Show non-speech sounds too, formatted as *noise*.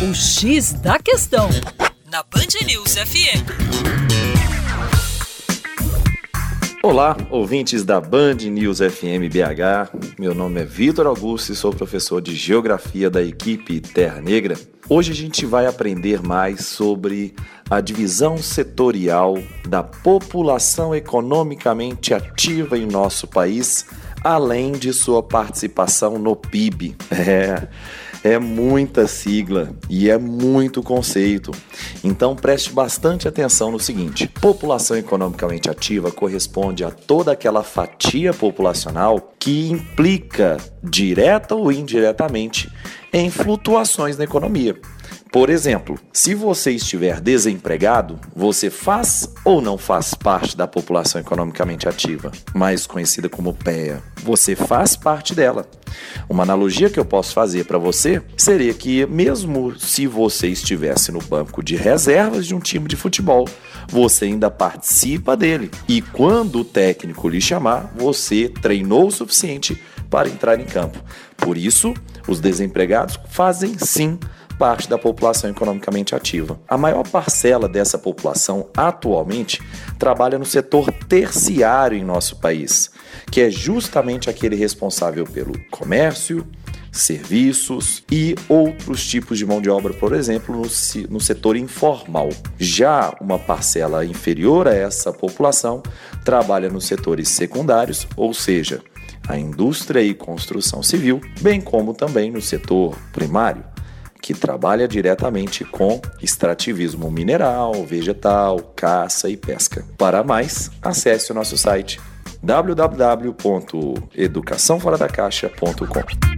O X da Questão, na Band News FM. Olá, ouvintes da Band News FM BH. Meu nome é Vitor Augusto e sou professor de Geografia da equipe Terra Negra. Hoje a gente vai aprender mais sobre a divisão setorial da população economicamente ativa em nosso país, além de sua participação no PIB. *laughs* É. É muita sigla e é muito conceito. Então preste bastante atenção no seguinte: população economicamente ativa corresponde a toda aquela fatia populacional que implica, direta ou indiretamente, em flutuações na economia. Por exemplo, se você estiver desempregado, você faz ou não faz parte da população economicamente ativa, mais conhecida como PEA? Você faz parte dela. Uma analogia que eu posso fazer para você seria que, mesmo se você estivesse no banco de reservas de um time de futebol, você ainda participa dele. E quando o técnico lhe chamar, você treinou o suficiente para entrar em campo. Por isso, os desempregados fazem sim parte da população economicamente ativa. A maior parcela dessa população atualmente trabalha no setor terciário em nosso país, que é justamente aquele responsável pelo comércio, serviços e outros tipos de mão de obra, por exemplo, no, no, setor informal. Já uma parcela inferior a essa população trabalha nos setores secundários, ou seja, a indústria e construção civil, bem como também no setor primário, que trabalha diretamente com extrativismo mineral, vegetal, caça e pesca. Para mais, acesse o nosso site www.educaçãoforadacaixa.com.